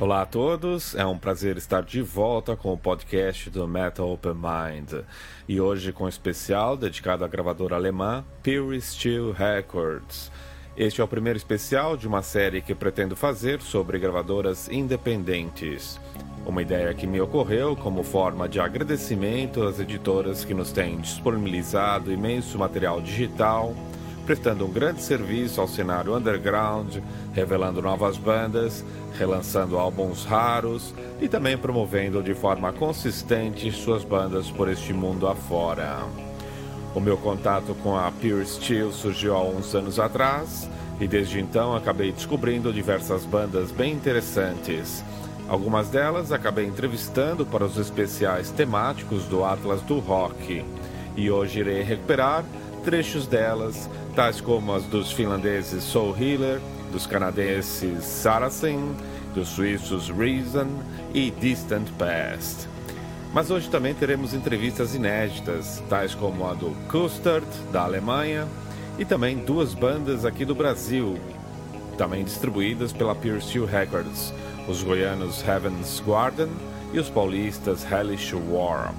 Olá a todos, é um prazer estar de volta com o podcast do Metal Open Mind e hoje com um especial dedicado à gravadora alemã Pure Steel Records. Este é o primeiro especial de uma série que pretendo fazer sobre gravadoras independentes. Uma ideia que me ocorreu como forma de agradecimento às editoras que nos têm disponibilizado imenso material digital prestando um grande serviço ao cenário underground, revelando novas bandas, relançando álbuns raros e também promovendo de forma consistente suas bandas por este mundo afora. O meu contato com a Pure Steel surgiu há uns anos atrás e desde então acabei descobrindo diversas bandas bem interessantes. Algumas delas acabei entrevistando para os especiais temáticos do Atlas do Rock. E hoje irei recuperar trechos delas, tais como as dos finlandeses Soul Healer, dos canadenses Saracen, dos suíços Reason e Distant Past. Mas hoje também teremos entrevistas inéditas, tais como a do Custard, da Alemanha, e também duas bandas aqui do Brasil, também distribuídas pela Steel Records, os goianos Heaven's Garden e os paulistas Hellish War.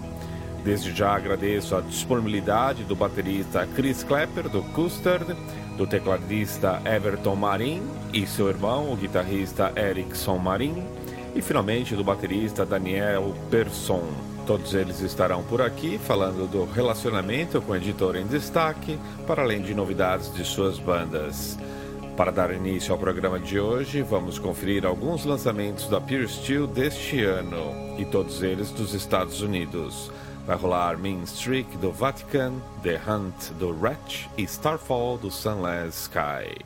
Desde já agradeço a disponibilidade do baterista Chris Klepper, do Custard, do tecladista Everton Marin e seu irmão, o guitarrista Erickson Marin, e finalmente do baterista Daniel Persson. Todos eles estarão por aqui falando do relacionamento com o editor em destaque, para além de novidades de suas bandas. Para dar início ao programa de hoje, vamos conferir alguns lançamentos da Pure Steel deste ano, e todos eles dos Estados Unidos. Vai rolar Mean Streak do Vatican, The Hunt do Wretch e Starfall do Sunless Sky.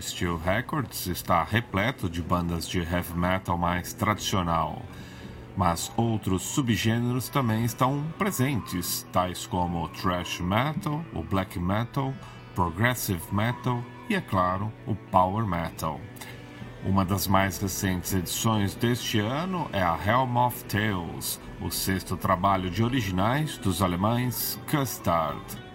Steel Records está repleto de bandas de heavy metal mais tradicional, mas outros subgêneros também estão presentes, tais como o thrash metal, o black metal, progressive metal e, é claro, o power metal. Uma das mais recentes edições deste ano é a Helm of Tales, o sexto trabalho de originais dos alemães Custard.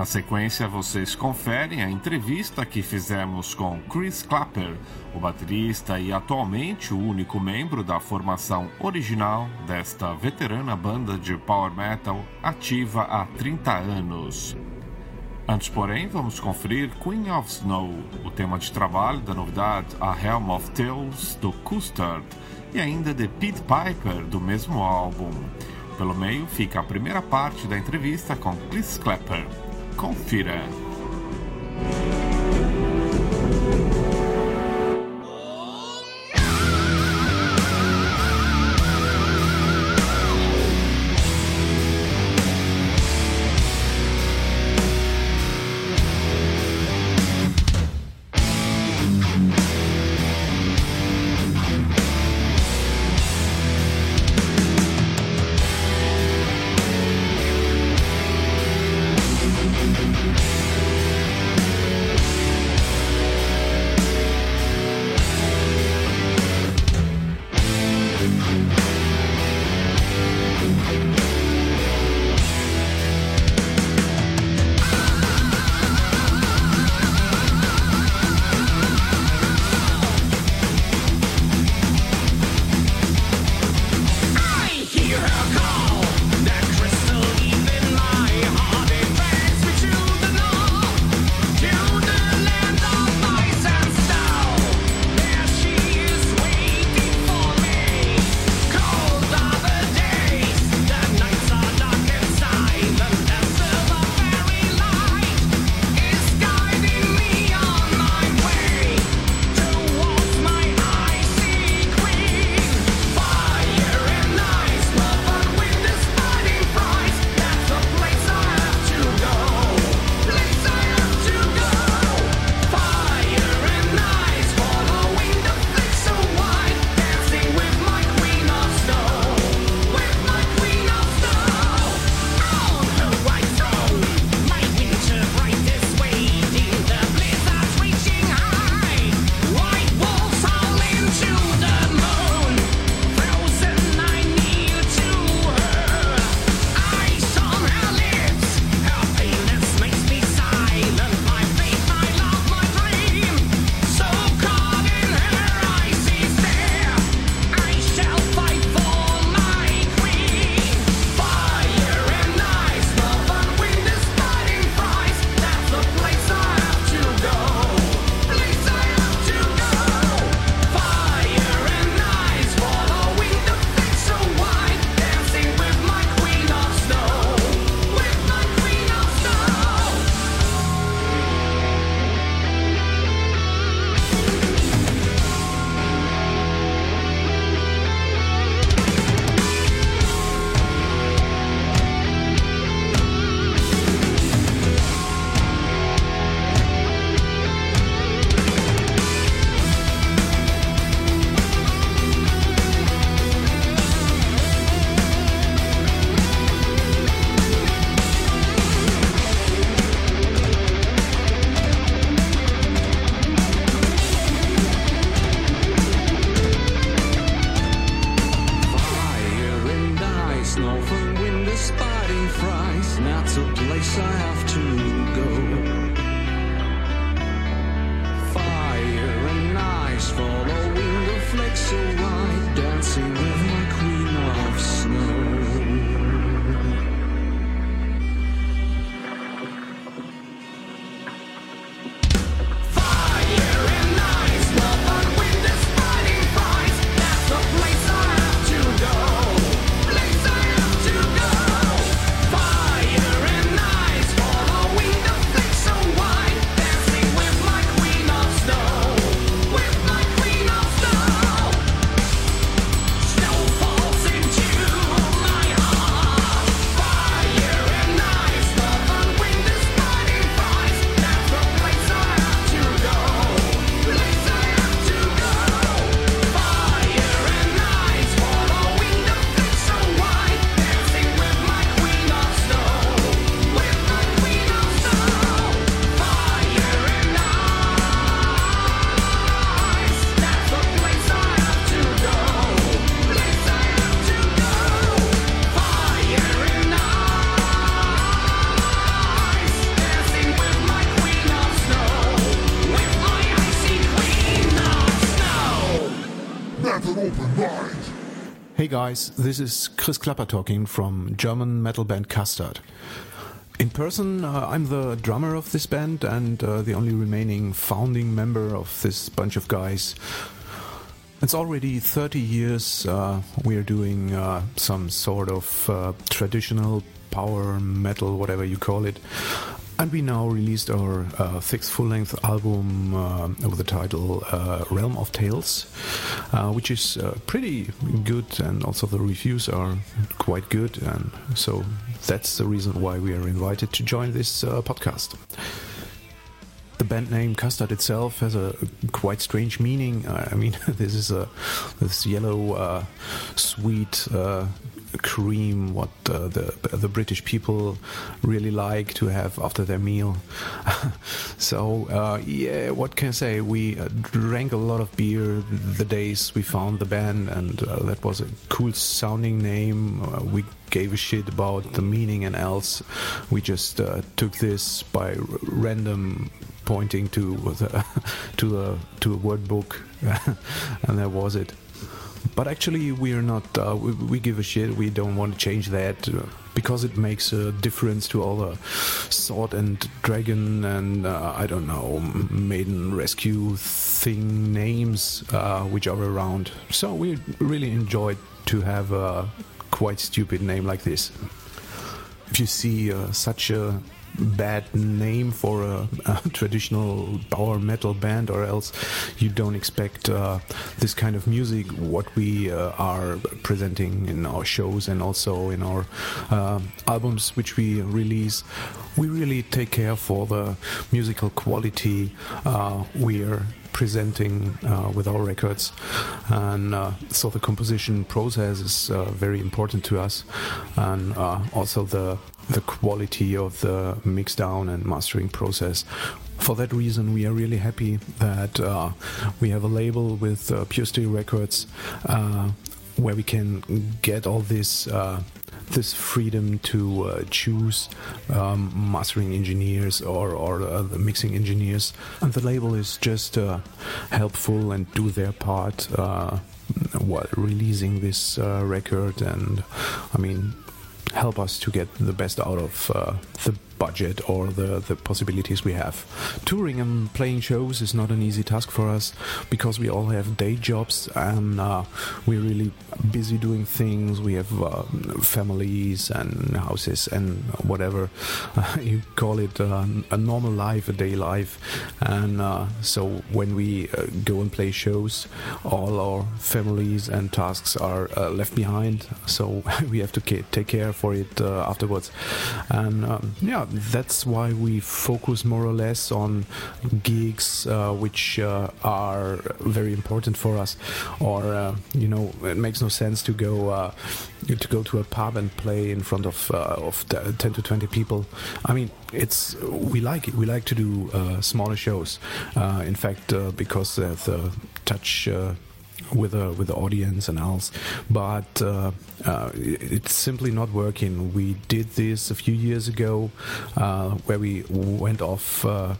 Na sequência, vocês conferem a entrevista que fizemos com Chris Clapper, o baterista e atualmente o único membro da formação original desta veterana banda de power metal ativa há 30 anos. Antes, porém, vamos conferir Queen of Snow, o tema de trabalho da novidade A Helm of Tales do Custard e ainda de Pete Piper do mesmo álbum. Pelo meio fica a primeira parte da entrevista com Chris Clapper. Confira. Guys, this is Chris Klapper talking from German metal band Custard. In person, uh, I'm the drummer of this band and uh, the only remaining founding member of this bunch of guys. It's already 30 years uh, we're doing uh, some sort of uh, traditional power metal, whatever you call it. And we now released our uh, sixth full length album uh, with the title uh, Realm of Tales, uh, which is uh, pretty good, and also the reviews are quite good. And so that's the reason why we are invited to join this uh, podcast. The band name Custard itself has a quite strange meaning. I mean, this is a this yellow, sweet cream what uh, the the British people really like to have after their meal. so uh, yeah, what can I say? We uh, drank a lot of beer the days we found the band, and uh, that was a cool sounding name. Uh, we gave a shit about the meaning and else. We just uh, took this by random pointing to the, to a to a word book, and that was it. But actually, we're not. Uh, we, we, give a shit. We don't want to change that uh, because it makes a difference to all the sword and dragon and uh, I don't know maiden rescue thing names uh, which are around. So we really enjoyed to have a quite stupid name like this. If you see uh, such a bad name for a, a, traditional power metal band, or else you don't expect uh, this kind of music. What we uh, are presenting in our shows and also in our uh, albums, which we release, we really take care for the musical quality uh, we're presenting uh, with our records. And uh, so the composition process is uh, very important to us, and uh, also the the quality of the mix down and mastering process. For that reason, we are really happy that uh, we have a label with uh, Pure Steel Records uh, where we can get all this uh, this freedom to uh, choose um, mastering engineers or, or uh, the mixing engineers. And the label is just uh, helpful and do their part uh, while releasing this uh, record. And I mean, help us to get the best out of uh, the budget or the, the possibilities we have. Touring and playing shows is not an easy task for us because we all have day jobs and uh, we're really busy doing things. We have uh, families and houses and whatever uh, you call it uh, a normal life, a day life. And uh, so when we uh, go and play shows, all our families and tasks are left behind. So we have to take care for it afterwards. And um, yeah, that's why we focus more or less on gigs uh, which uh, are very important for us. Or uh, you know it makes no sense to go to go to a pub and play in front of of 10 to 20 people. I mean it's we like it. We like to do smaller shows. In fact because the touch with a with the audience and else, but uh, uh, it's simply not working. We did this a few years ago, uh, where we went off uh,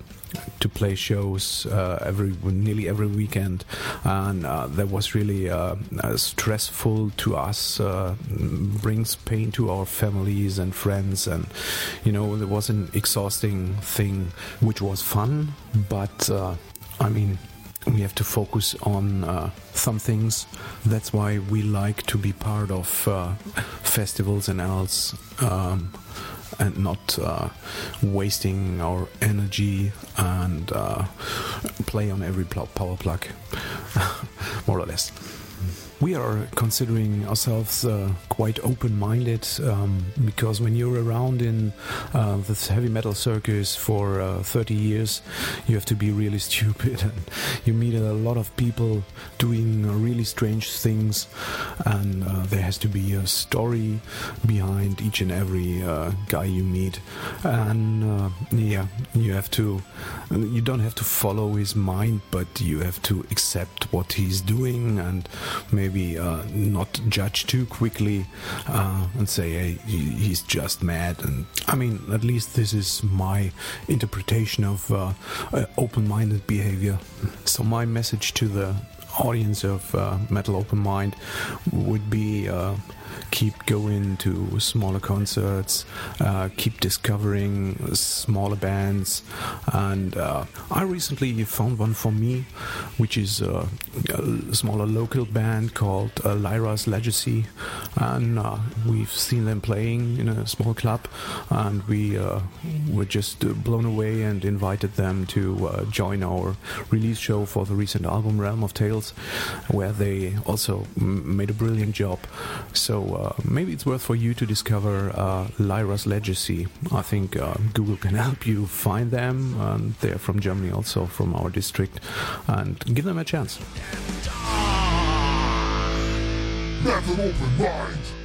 to play shows uh, every nearly every weekend, and uh, that was really uh, uh stressful to us. Uh, brings pain to our families and friends, and you know it was an exhausting thing, which was fun, but I mean we have to focus on uh, some things. That's why we like to be part of uh, festivals and else, um, and not uh, wasting our energy and uh, play on every power plug, more or less. We are considering ourselves uh, quite open minded um, because when you're around in uh, this heavy metal circus for uh, 30 years, you have to be really stupid and you meet a lot of people doing really strange things, and uh, there has to be a story behind each and every uh, guy you meet. And uh, yeah, you have to, you don't have to follow his mind, but you have to accept what he's doing and maybe maybe uh, not judge too quickly uh, and say, hey, he's just mad. And I mean, at least this is my interpretation of uh, open minded behavior. So, my message to the audience of uh, Metal Open Mind would be uh, keep going to smaller concerts, uh, keep discovering smaller bands. And uh, I recently found one for me, which is a, a smaller local band called uh, Lyra's Legacy, and uh, we've seen them playing in a small club, and we uh, were just blown away and invited them to uh, join our release show for the recent album Realm of Tales, where they also made a brilliant job. So uh, maybe it's worth for you to discover uh, Lyra's Legacy. I think Google can help you find them, they're from Germany, also from our district, and give them a chance. Open mind.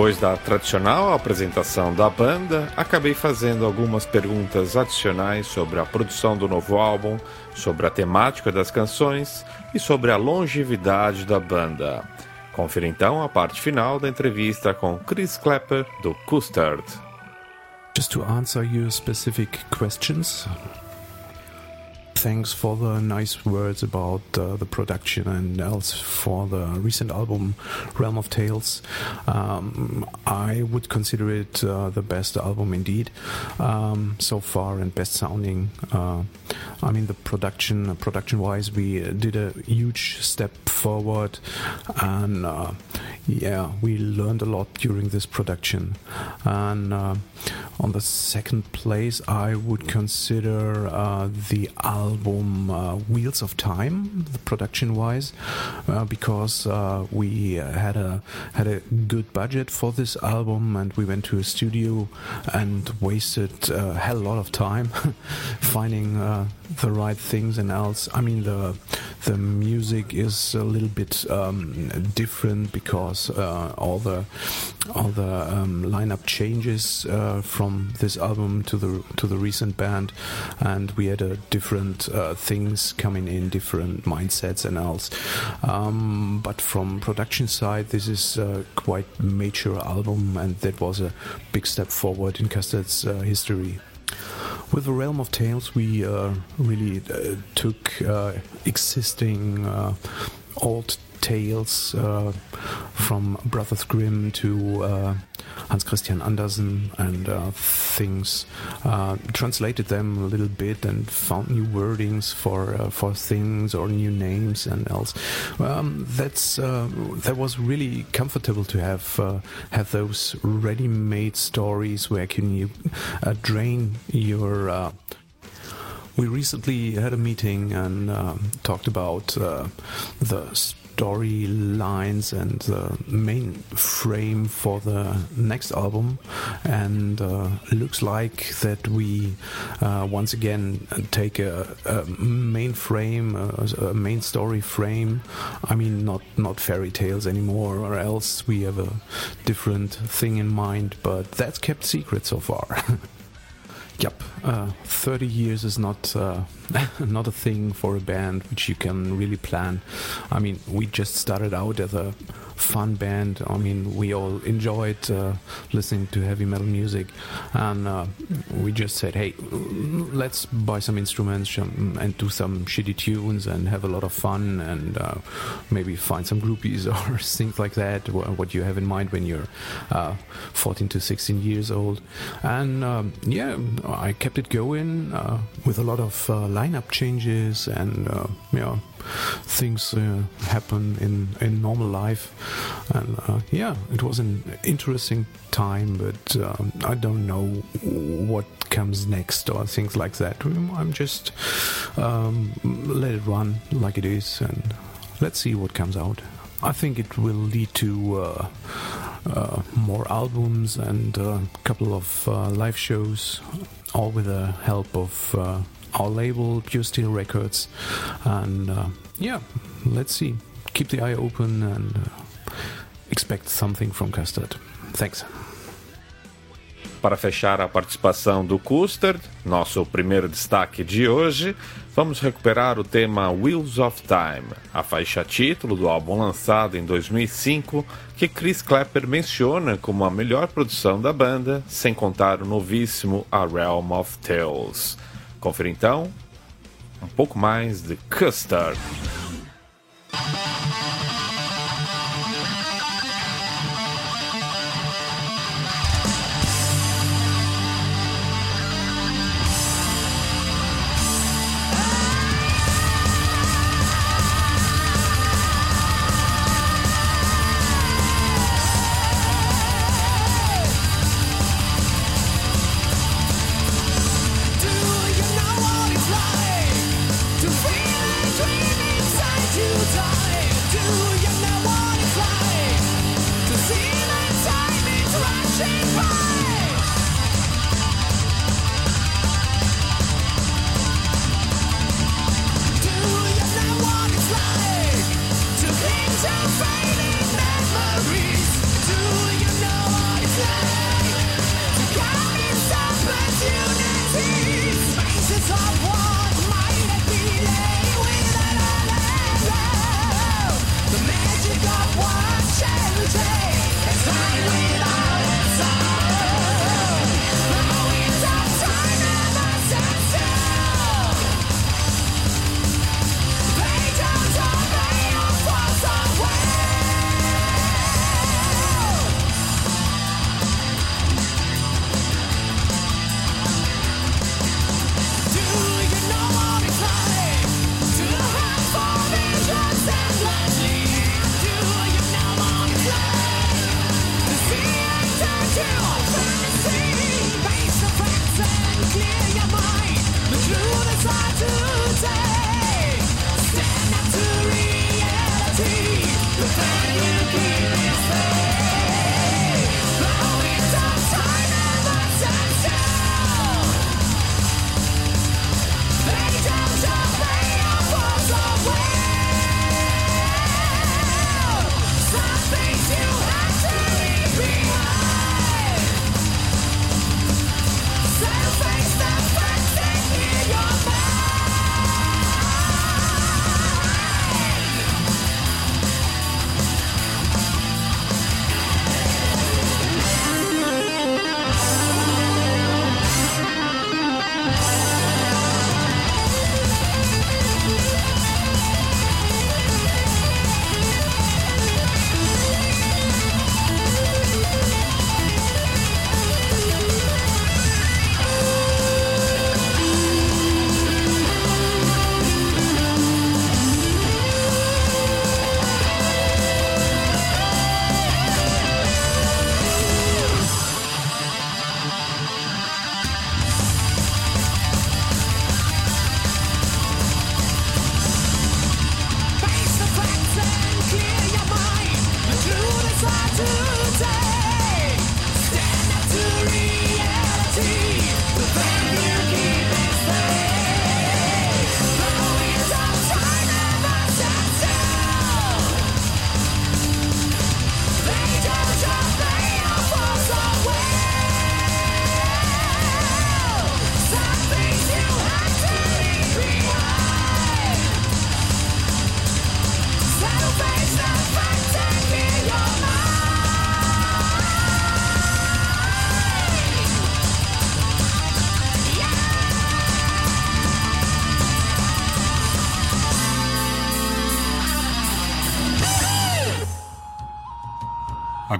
Depois da tradicional apresentação da banda, acabei fazendo algumas perguntas adicionais sobre a produção do novo álbum, sobre a temática das canções e sobre a longevidade da banda. Confira então a parte final da entrevista com Chris Clapper do Custard. Just to answer your specific questions, thanks for the nice words about uh, the production and else for the recent album Realm of Tales. Um, I would consider it uh, the best album indeed um, so far and best sounding. Uh, I mean the production, production wise, we did a huge step forward, and uh, yeah, we learned a lot during this production. And uh, on the second place, I would consider uh, the album uh, Wheels of Time, production wise, uh, because uh, we had a had a good budget for this album, and we went to a studio and wasted a hell lot of time finding uh, the right things and else. I mean the the music is a little bit um, different because uh, all the all the um, lineup changes uh, from this album to the to the recent band, and we had a different uh, things coming in, different mindsets and else. Um, but from production side, this is a quite mature album, and that was a big step forward in Custard's uh, history. With the Realm of Tales, we uh, really uh, took uh, existing old tales uh, from Brothers Grimm to uh, Hans Christian Andersen and uh, things, uh, translated them a little bit and found new wordings for uh, for things or new names and else. Um, that's uh, that was really comfortable to have have those ready-made stories where can you drain your we recently had a meeting and uh, talked about uh, the storylines and the main frame for the next album. And uh, looks like that we uh, once again take a, a main frame a, a, main story frame. I mean not not fairy tales anymore or else we have a different thing in mind but that's kept secret so far Yep, uh, 30 years is not uh, not a thing for a band which you can really plan. I mean, we just started out as a fun band. I mean, we all enjoyed uh, listening to heavy metal music, and uh, we just said, "Hey, let's buy some instruments and do some shitty tunes and have a lot of fun, and uh, maybe find some groupies or things like that. What you have in mind when you're uh, 14 to 16 years old?" And um, yeah, I kept it going uh, with a lot of uh, lineup changes and yeah things uh, happen in in normal life. And uh, yeah it was an interesting time but um, i don't know what comes next or things like that. I'm just um, let it run like it is and let's see what comes out. I think it will lead to uh, more albums and a couple of uh, live shows all with the help of uh, our label, Pure Steel Records. And uh, yeah, let's see. Keep the eye open and uh, expect something from Custard. Thanks. Para fechar a participação do Custard, nosso primeiro destaque de hoje, vamos recuperar o tema Wheels of Time, a faixa título do álbum lançado em 2005, que Chris Clapper menciona como a melhor produção da banda, sem contar o novíssimo A Realm of Tales. Confira então um pouco mais de Custard.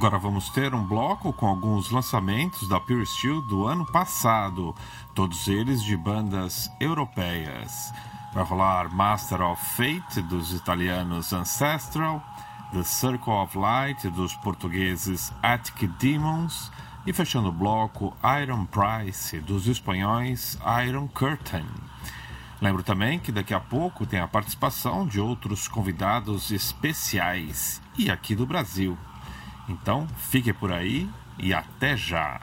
Agora vamos ter um bloco com alguns lançamentos da Pure Steel do ano passado, todos eles de bandas europeias. Vai rolar Master of Fate dos italianos Ancestral, The Circle of Light dos portugueses Attic Demons e fechando o bloco Iron Price dos espanhóis Iron Curtain. Lembro também que daqui a pouco tem a participação de outros convidados especiais e aqui do Brasil. Então, fique por aí e até já!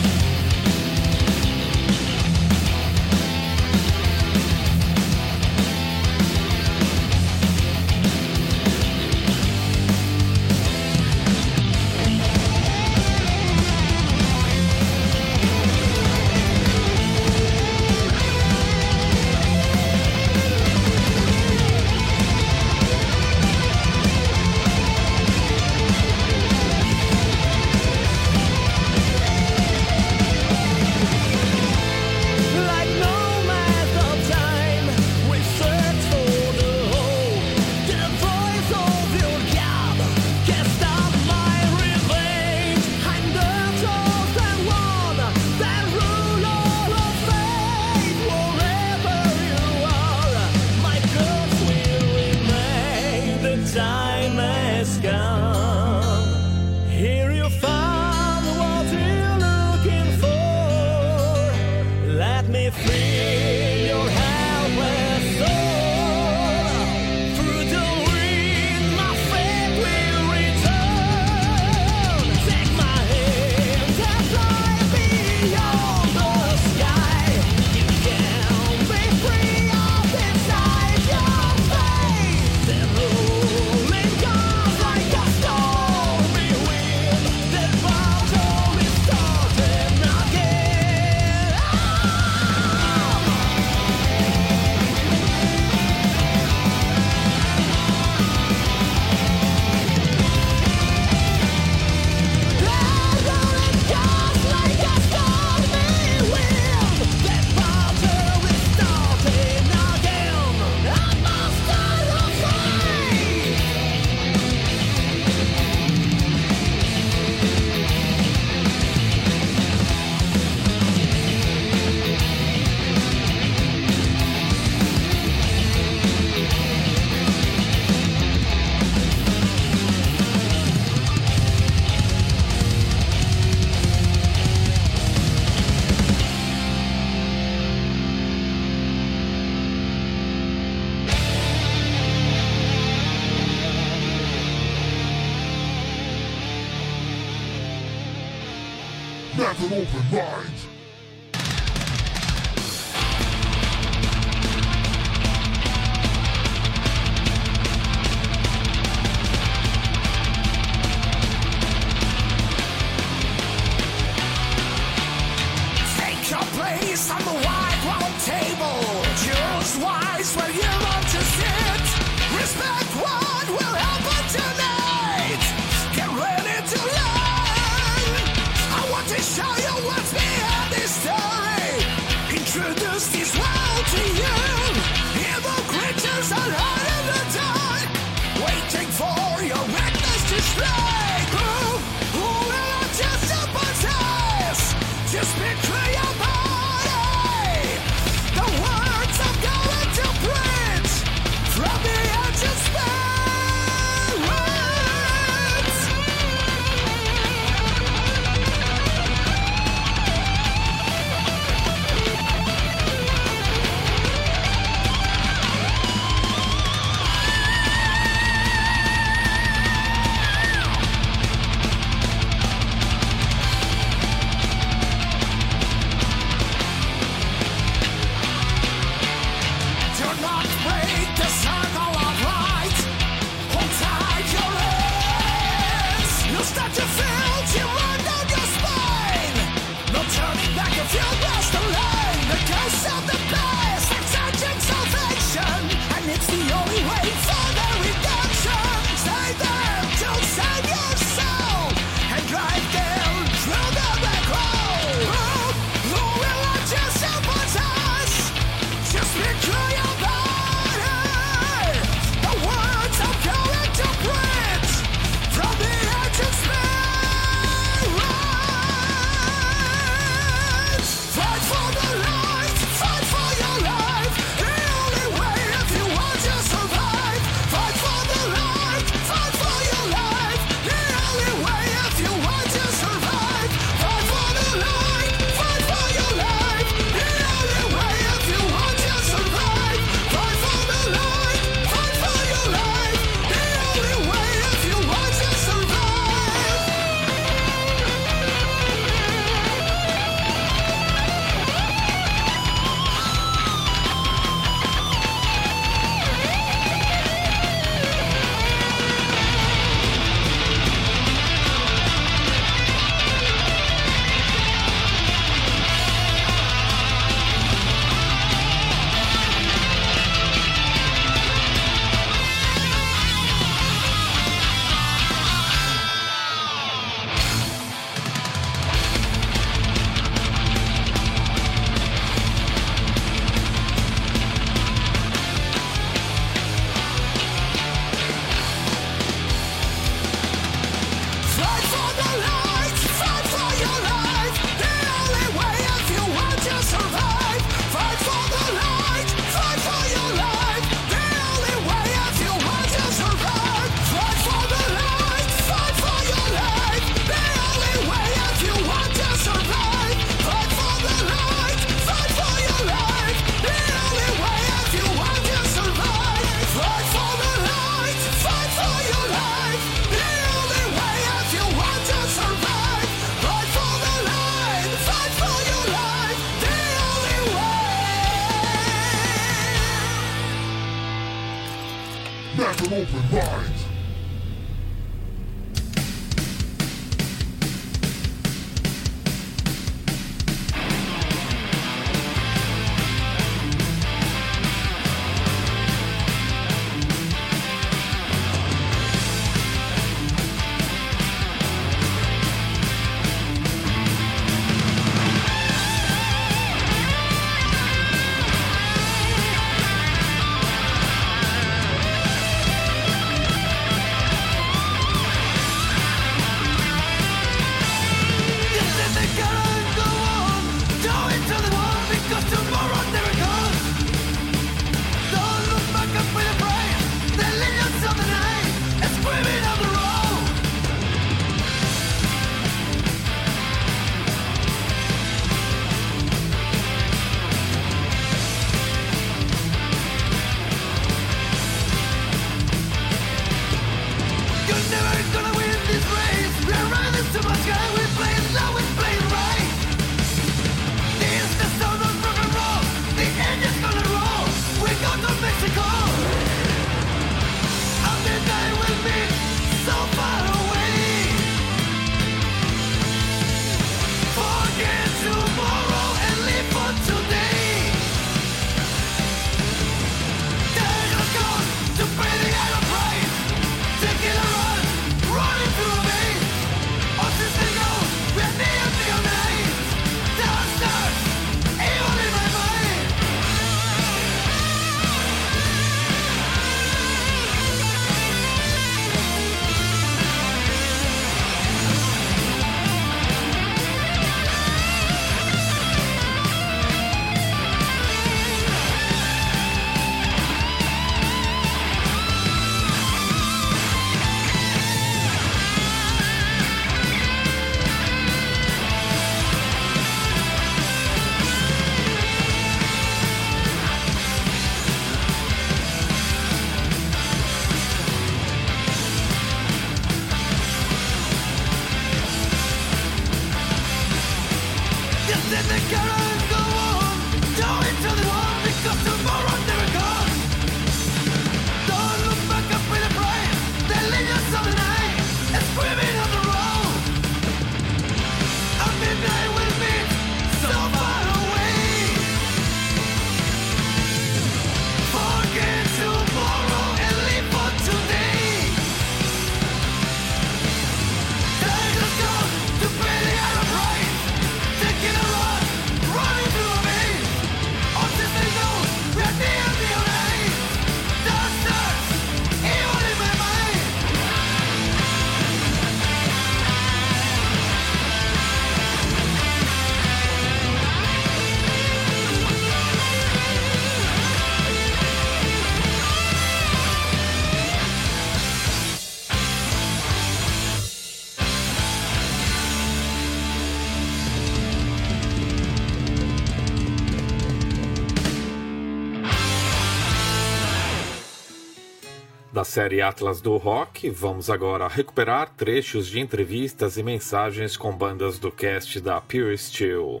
Série Atlas do Rock, vamos agora recuperar trechos de entrevistas e mensagens com bandas do cast da Pure Steel.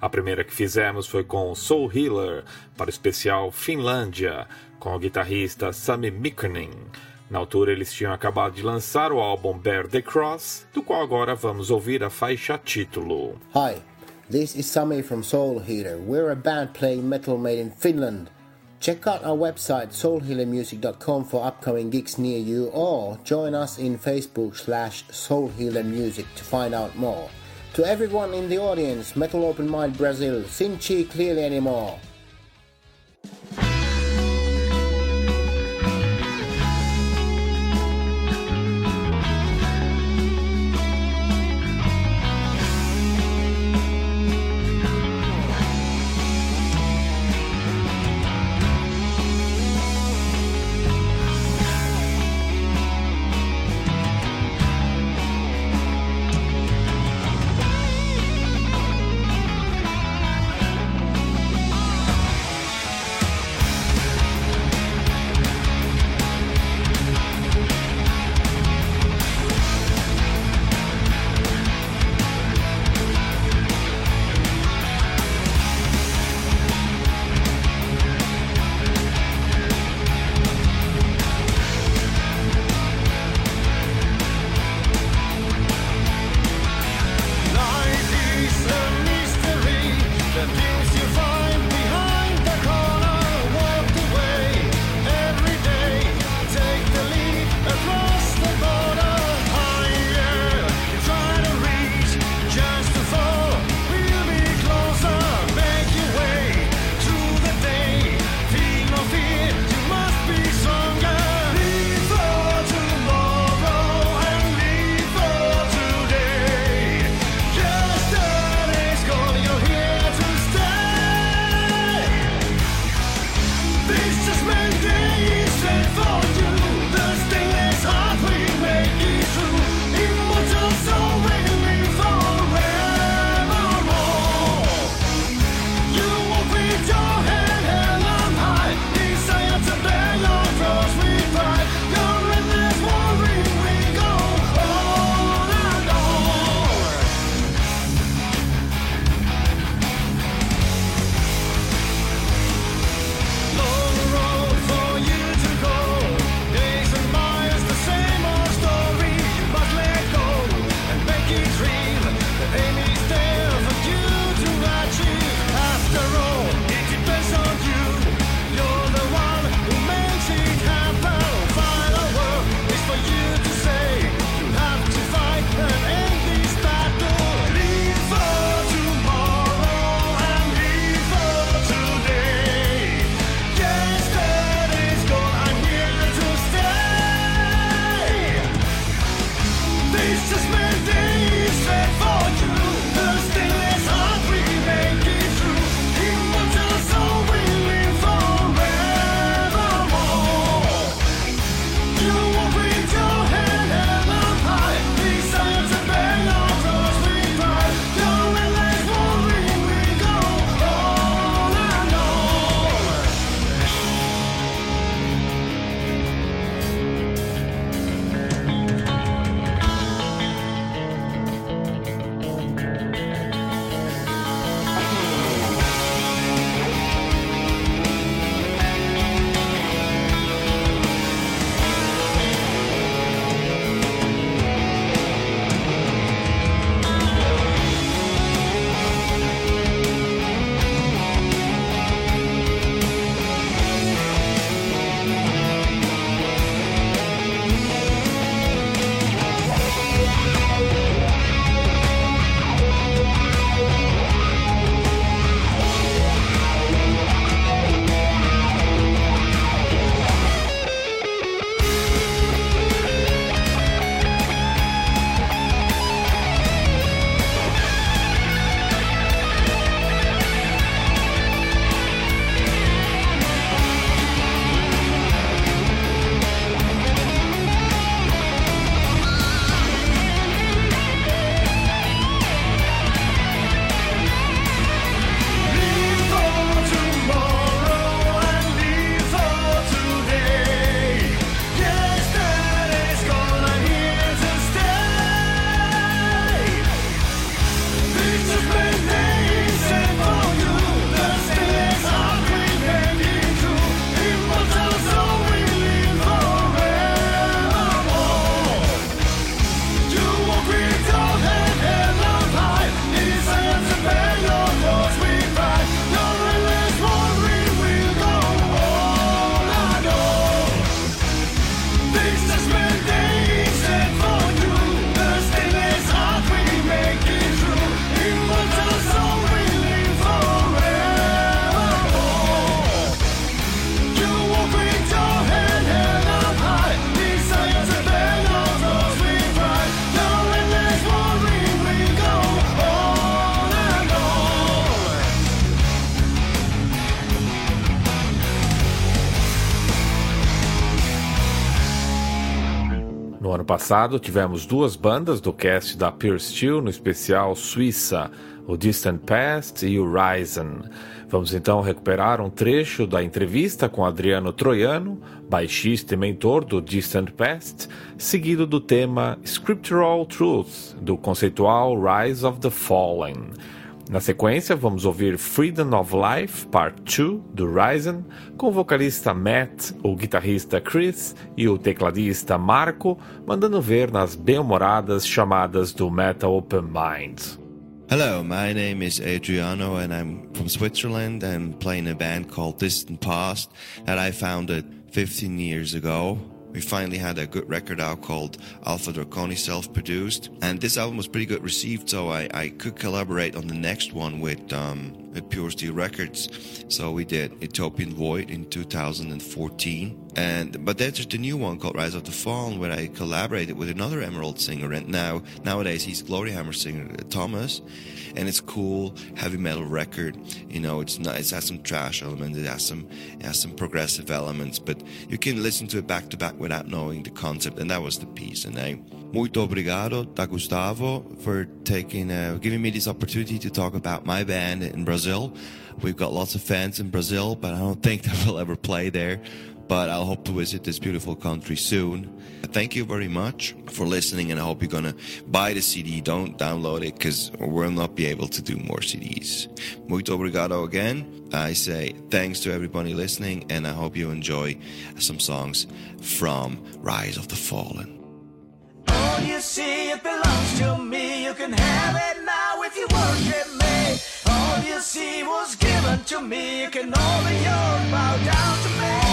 A primeira que fizemos foi com Soul Healer, para o especial Finlândia, com o guitarrista Sami Mikkonen. Na altura, eles tinham acabado de lançar o álbum Bear the Cross, do qual agora vamos ouvir a faixa título. Hi, this is Sami from Soul Healer. We're a band playing metal made in Finland. Check out our website soulhealermusic.com for upcoming gigs near you or join us in Facebook slash soulhealermusic to find out more. To everyone in the audience, Metal Open Mind Brazil, Sinchi clearly anymore. Passado, tivemos duas bandas do cast da Pure Steel no especial Suíça, o Distant Past e o Ryzen. Vamos então recuperar um trecho da entrevista com Adriano Troiano, baixista e mentor do Distant Past, seguido do tema Scriptural Truth, do conceitual Rise of the Fallen. Na sequência, vamos ouvir Freedom of Life, Part 2, do Ryzen, com o vocalista Matt, o guitarrista Chris e o tecladista Marco, mandando ver nas bem-humoradas chamadas do Metal Open Mind. Hello, my name is Adriano and I'm from Switzerland and playing a band called Distant Past that I founded 15 years ago. We finally had a good record out called Alpha Draconi self produced. And this album was pretty good received, so I, I could collaborate on the next one with, um, with Pure Steel Records. So we did Utopian Void in 2014. And but there's a new one called Rise of the Fallen where I collaborated with another Emerald singer. And now nowadays he's Glory Hammer singer Thomas. And it's cool heavy metal record. You know it's not it has some trash elements it has some it has some progressive elements but you can listen to it back to back without knowing the concept. And that was the piece. And I muito obrigado da Gustavo for taking uh, giving me this opportunity to talk about my band in Brazil. We've got lots of fans in Brazil but I don't think that we'll ever play there but I'll hope to visit this beautiful country soon. Thank you very much for listening, and I hope you're gonna buy the CD. Don't download it because we'll not be able to do more CDs. Muito obrigado again. I say thanks to everybody listening, and I hope you enjoy some songs from Rise of the Fallen. All you see, it belongs to me. You can have it now if you worship me. All you see was given to me. You can be yours, bow down to me.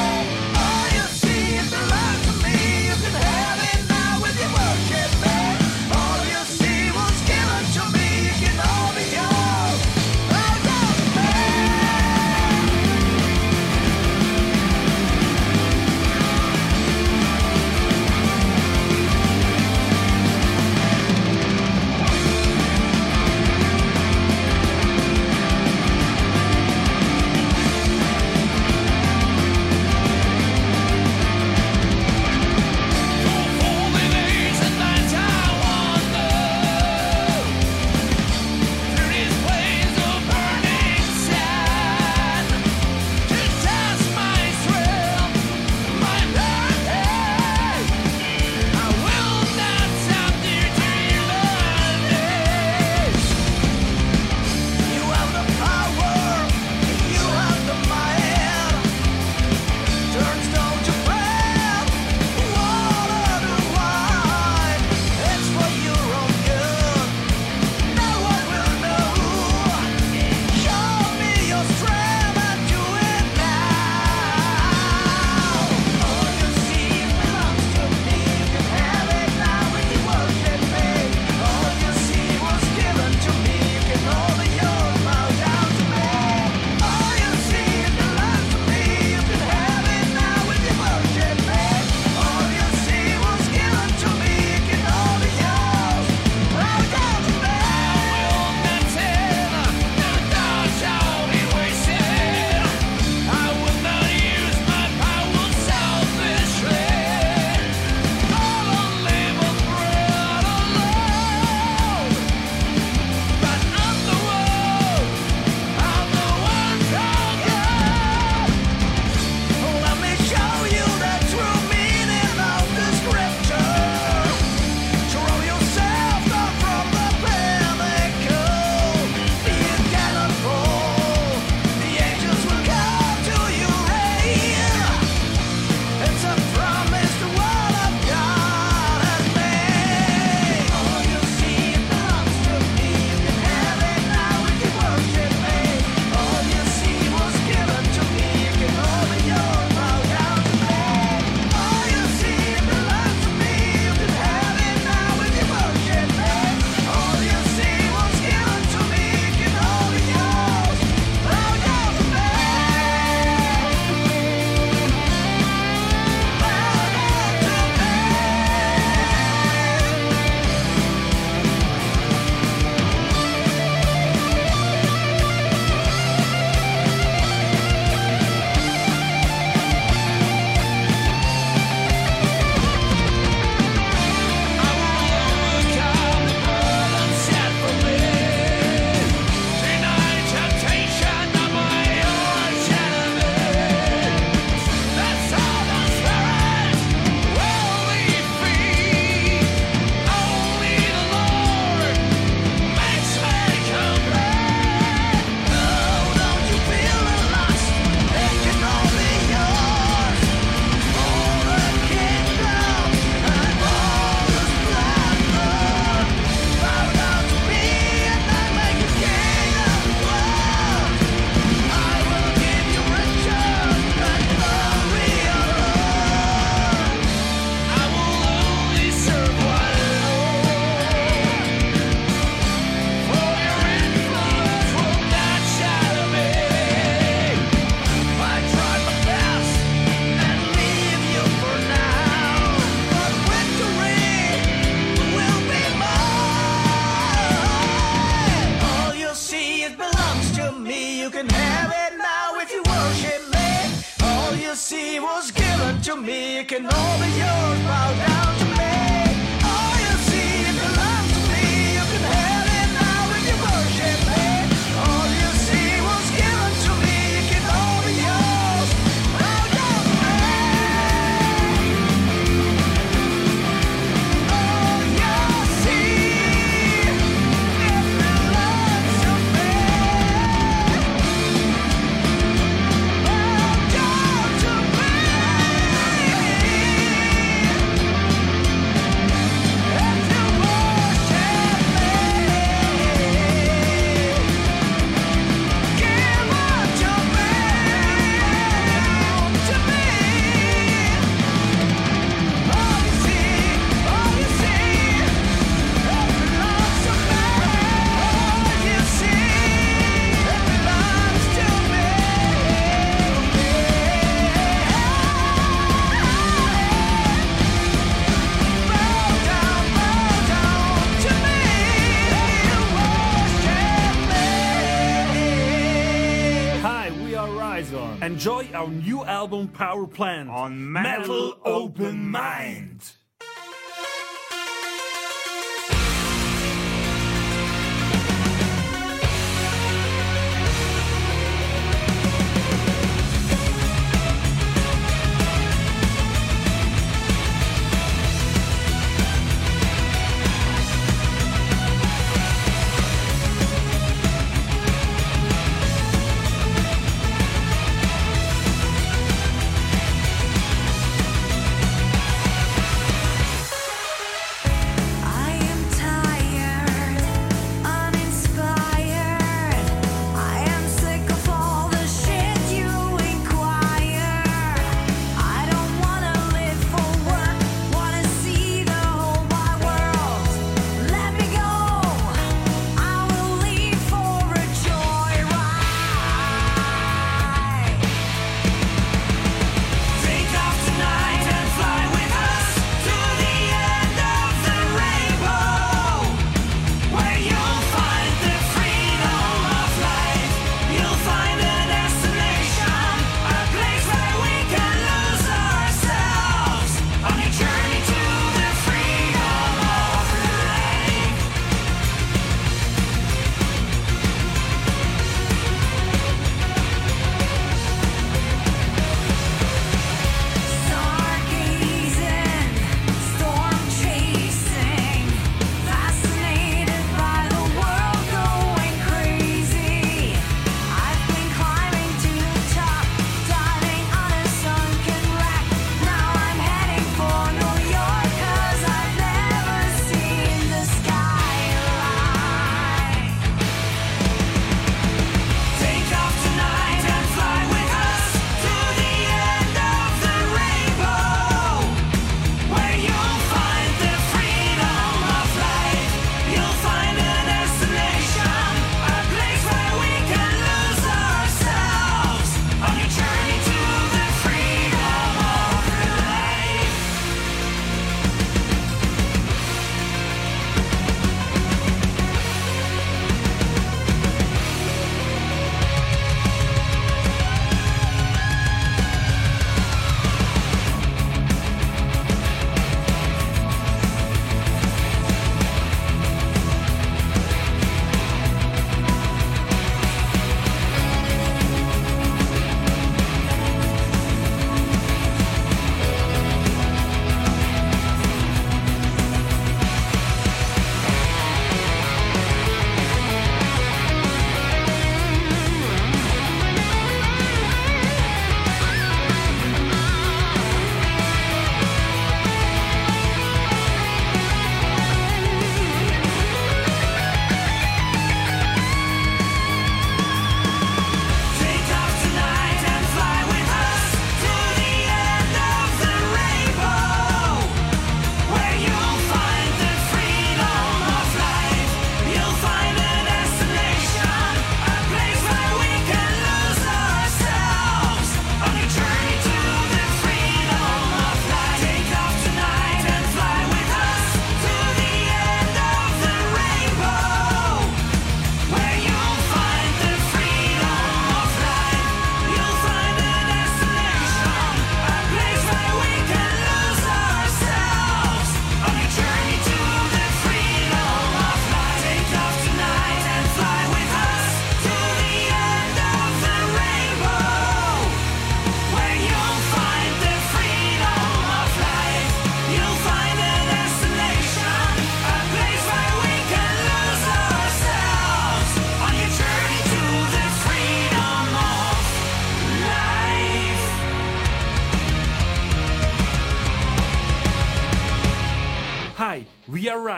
Album Power Plant. On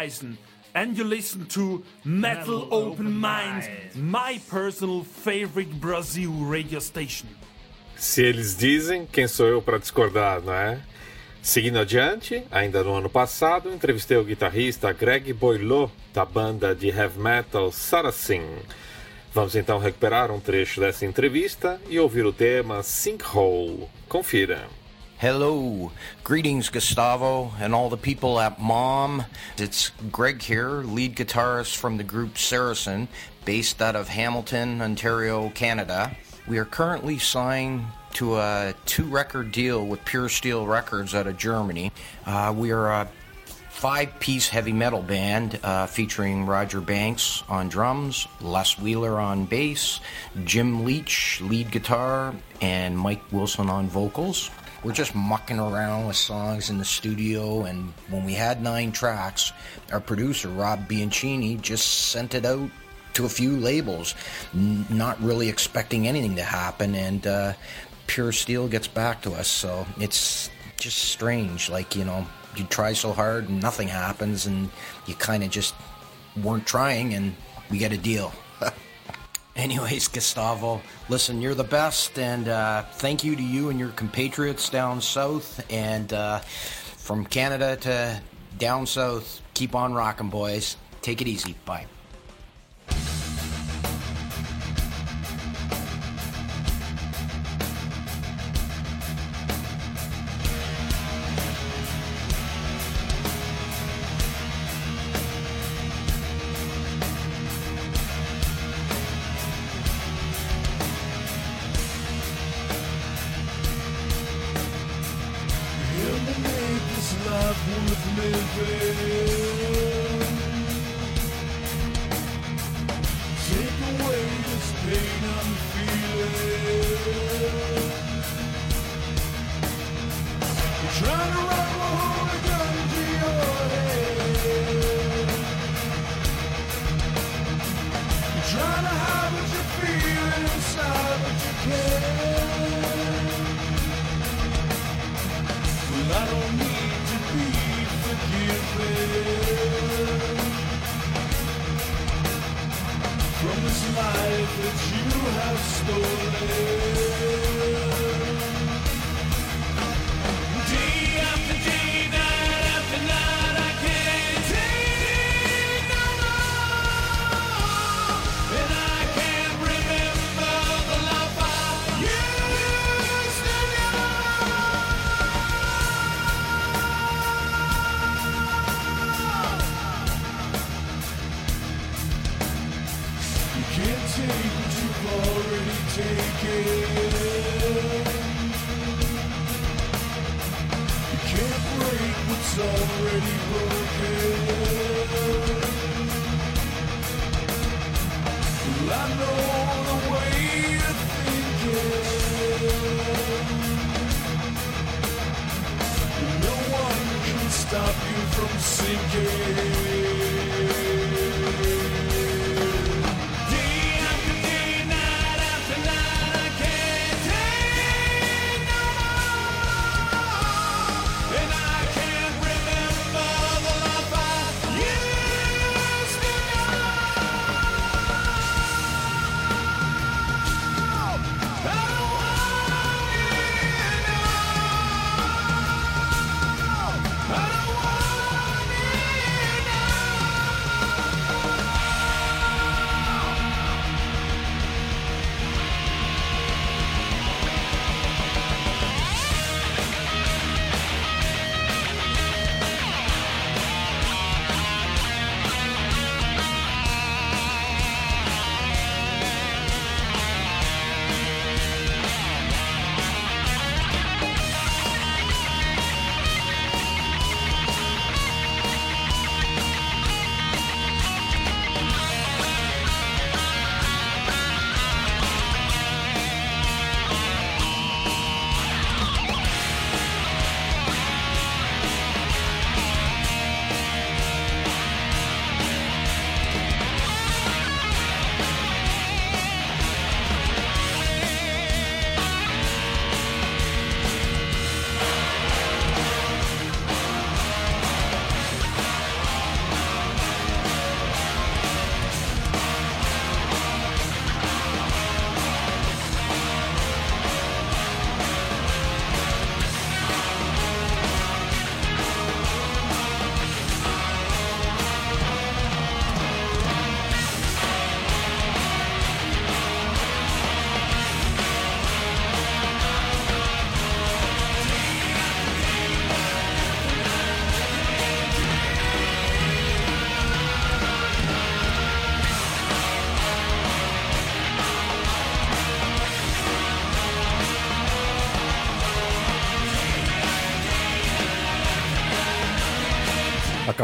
Ryzen, and you listen to Metal, Open Mind, my personal favorite Brazil radio station. Se eles dizem, quem sou eu para discordar, não é? Seguindo adiante, ainda no ano passado, entrevistei o guitarrista Greg Boileau, da banda de heavy metal Saracen. Vamos então recuperar um trecho dessa entrevista e ouvir o tema Sinkhole. Confira. Hello, greetings, Gustavo, and all the people at Mom. It's Greg here, lead guitarist from the group Saracen, based out of Hamilton, Ontario, Canada. We are currently signed to a two record deal with Pure Steel Records out of Germany. Uh, we are a five piece heavy metal band uh, featuring Roger Banks on drums, Les Wheeler on bass, Jim Leach lead guitar, and Mike Wilson on vocals. We're just mucking around with songs in the studio, and when we had nine tracks, our producer Rob Bianchini just sent it out to a few labels, n- not really expecting anything to happen, and uh, Pure Steel gets back to us. So it's just strange. Like, you know, you try so hard and nothing happens, and you kind of just weren't trying, and we get a deal. Anyways, Gustavo, listen, you're the best, and uh, thank you to you and your compatriots down south, and uh, from Canada to down south. Keep on rocking, boys. Take it easy. Bye.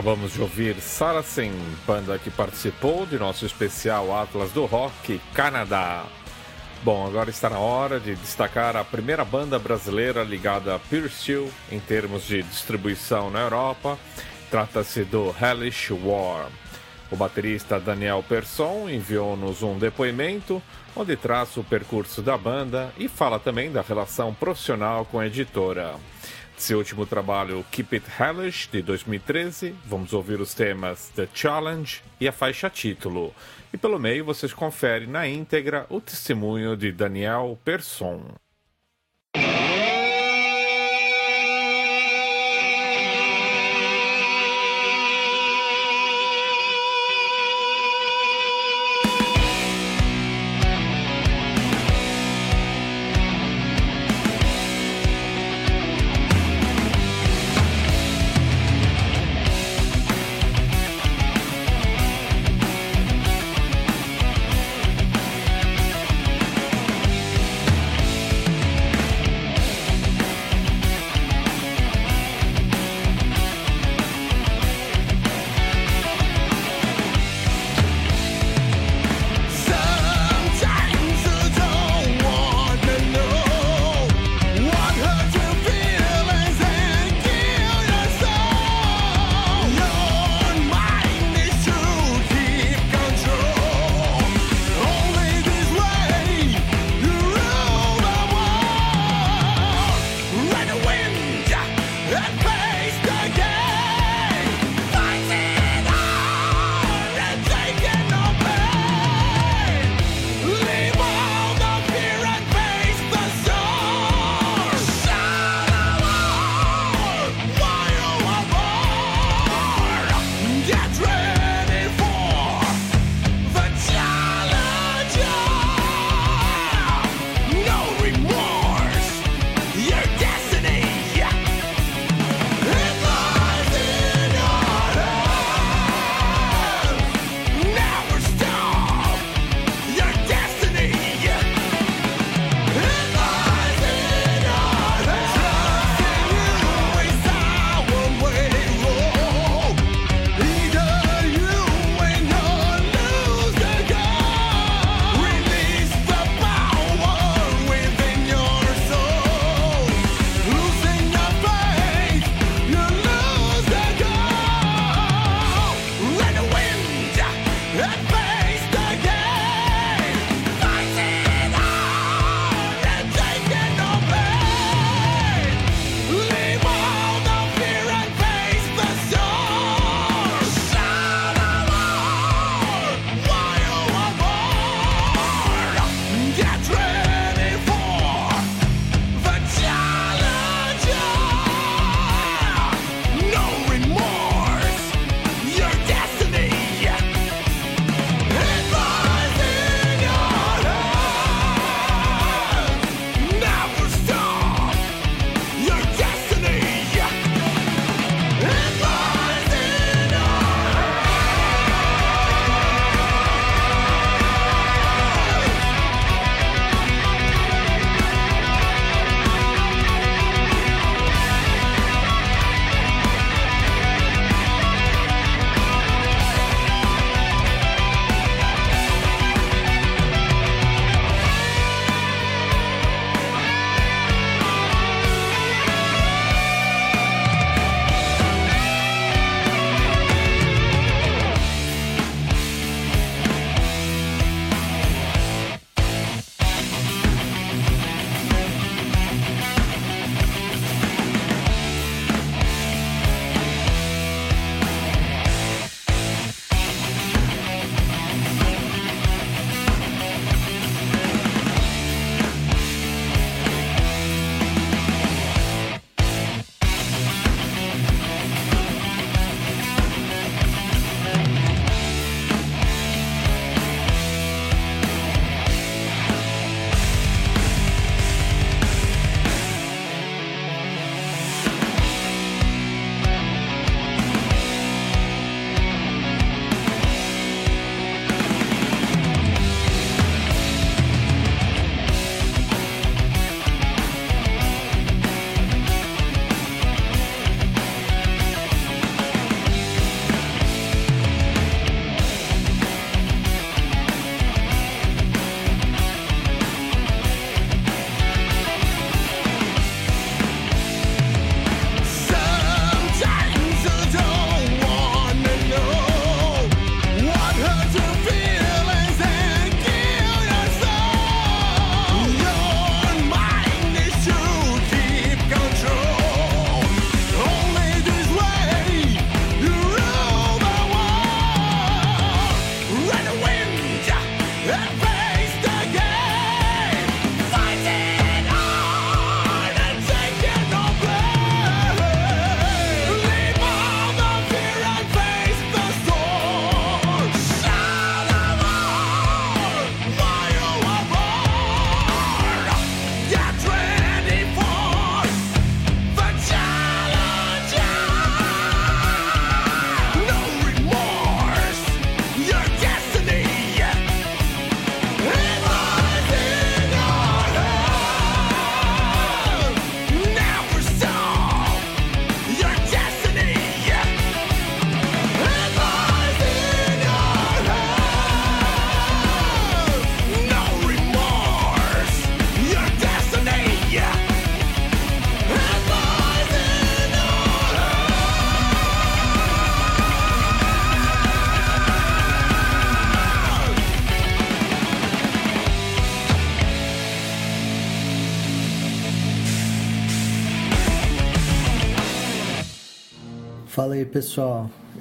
Acabamos de ouvir Saracen, banda que participou de nosso especial Atlas do Rock Canadá. Bom, agora está na hora de destacar a primeira banda brasileira ligada a Pure Steel em termos de distribuição na Europa. Trata-se do Hellish War. O baterista Daniel Persson enviou-nos um depoimento onde traça o percurso da banda e fala também da relação profissional com a editora. Seu último trabalho, Keep It Hellish, de 2013, vamos ouvir os temas The Challenge e a faixa título. E pelo meio vocês conferem na íntegra o testemunho de Daniel Persson.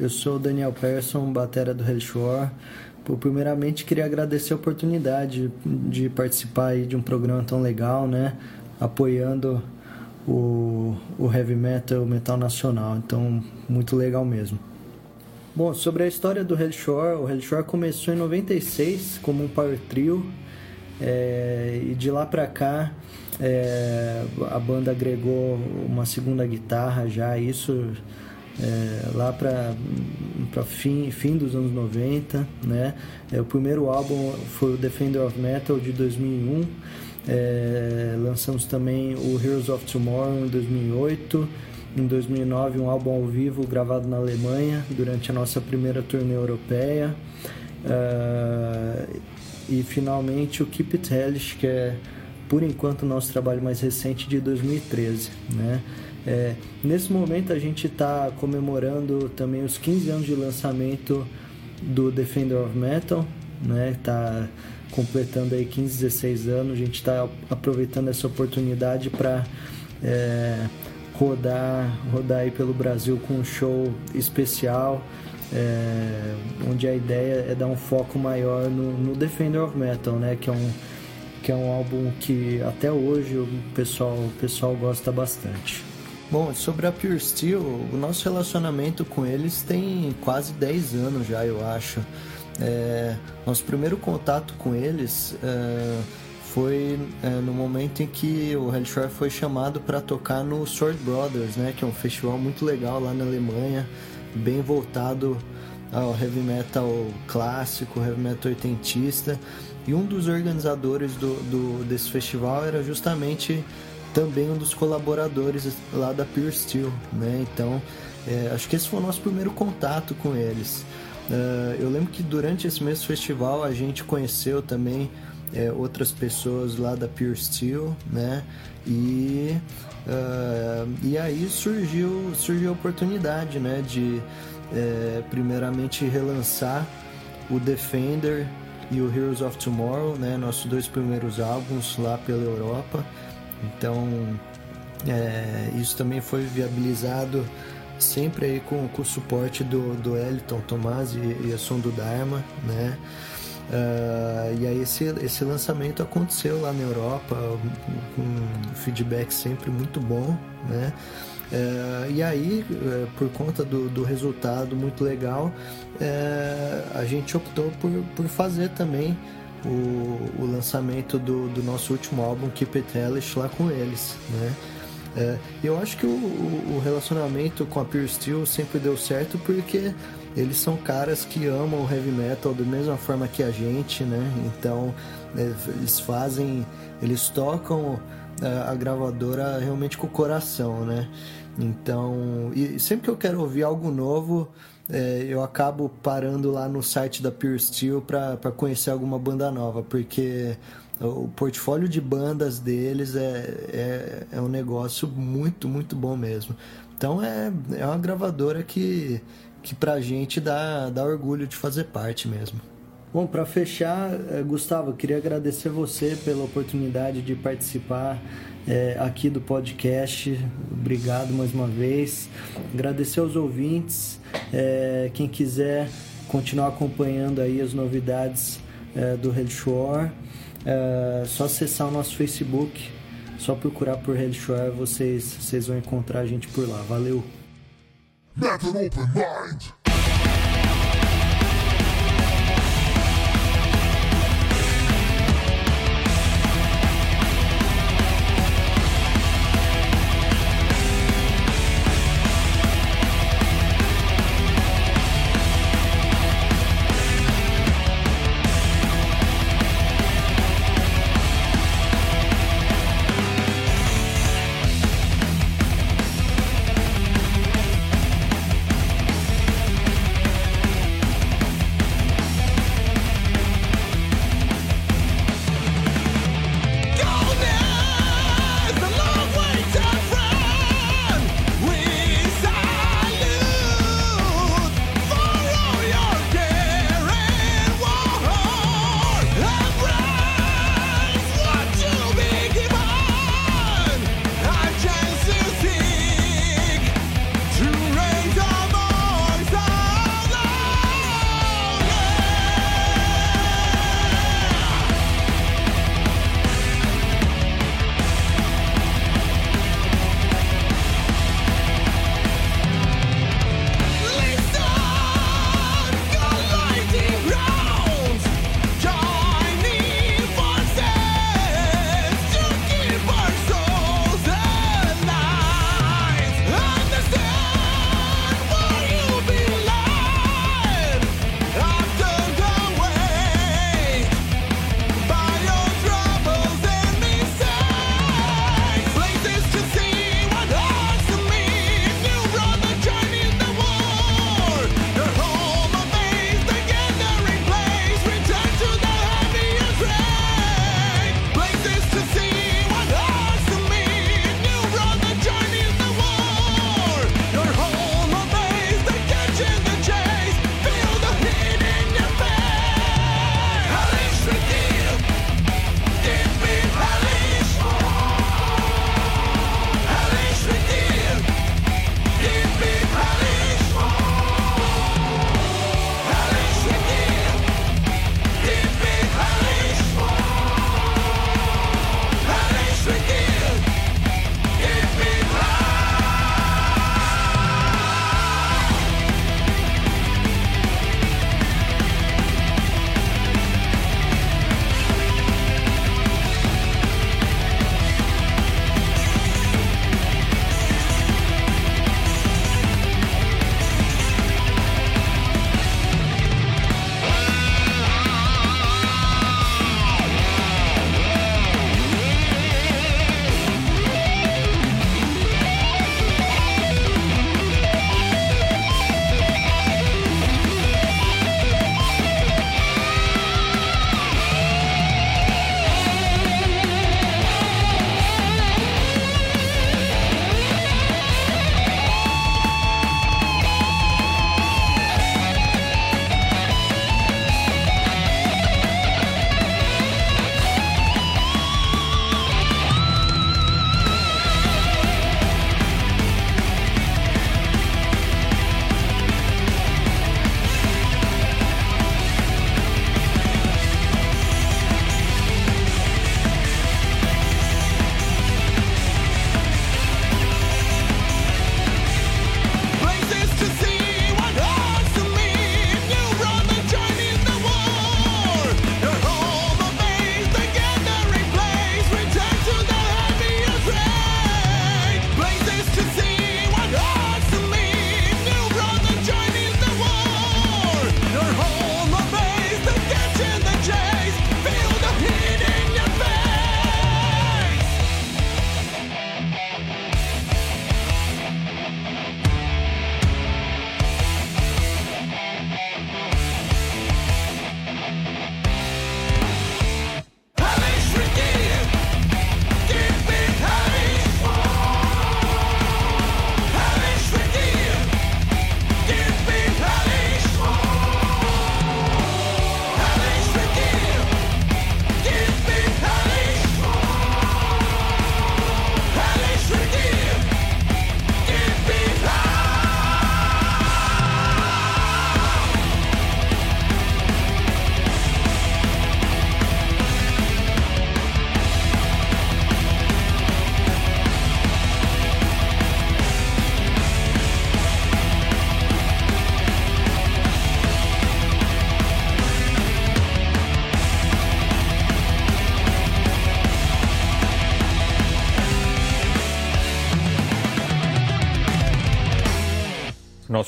Eu sou o Daniel Persson, batera do Hellshore. Pô, primeiramente queria agradecer a oportunidade de participar de um programa tão legal, né? Apoiando o, o heavy metal, o metal nacional. Então, muito legal mesmo. Bom, sobre a história do Hellshore, o Hellshore começou em 96 como um power trio é, e de lá pra cá é, a banda agregou uma segunda guitarra já, isso é, lá para fim, fim dos anos 90, né? É, o primeiro álbum foi o Defender of Metal de 2001. É, lançamos também o Heroes of Tomorrow em 2008. Em 2009, um álbum ao vivo gravado na Alemanha durante a nossa primeira turnê europeia. É, e finalmente o Keep It Hellish, que é por enquanto o nosso trabalho mais recente de 2013, né? É, nesse momento a gente está comemorando também os 15 anos de lançamento do Defender of Metal, né? Tá completando aí 15, 16 anos. A gente está aproveitando essa oportunidade para é, rodar, rodar aí pelo Brasil com um show especial, é, onde a ideia é dar um foco maior no, no Defender of Metal, né? Que é um que é um álbum que até hoje o pessoal, o pessoal gosta bastante. Bom, sobre a Pure Steel, o nosso relacionamento com eles tem quase 10 anos já, eu acho. É, nosso primeiro contato com eles é, foi é, no momento em que o Hellshire foi chamado para tocar no Sword Brothers, né, que é um festival muito legal lá na Alemanha, bem voltado ao heavy metal clássico, heavy metal oitentista. E um dos organizadores do, do, desse festival era justamente também um dos colaboradores lá da Pure Steel, né? Então, é, acho que esse foi o nosso primeiro contato com eles. Uh, eu lembro que durante esse mesmo festival a gente conheceu também é, outras pessoas lá da Pure Steel, né? E, uh, e aí surgiu, surgiu a oportunidade, né? De é, primeiramente relançar o Defender e o Heroes of Tomorrow, né? Nossos dois primeiros álbuns lá pela Europa. Então, é, isso também foi viabilizado sempre aí com, com o suporte do, do Eliton Tomás e, e a som do Dharma, né? Uh, e aí esse, esse lançamento aconteceu lá na Europa com feedback sempre muito bom, né? Uh, e aí, uh, por conta do, do resultado muito legal, a gente optou por, por fazer também o, o lançamento do, do nosso último álbum, Keep It Hellish, lá com eles, né? É, eu acho que o, o, relacionamento com a Pure Steel sempre deu certo porque eles são caras que amam o heavy metal da mesma forma que a gente, né? Então é, eles fazem, eles tocam a, é, a gravadora realmente com o coração, né? Então, e sempre que eu quero ouvir algo novo, é, eu acabo parando lá no site da Pure Steel para conhecer alguma banda nova, porque o portfólio de bandas deles é, é, é, um negócio muito, muito bom mesmo. Então é, é uma gravadora que, que pra gente dá, dá orgulho de fazer parte mesmo. Bom, para fechar, é, Gustavo, queria agradecer você pela oportunidade de participar é, aqui do podcast. Obrigado mais uma vez. Agradecer aos ouvintes. É, quem quiser continuar acompanhando aí as novidades é, do Redshore, é só acessar o nosso Facebook, só procurar por Redshore, vocês, vocês vão encontrar a gente por lá. Valeu!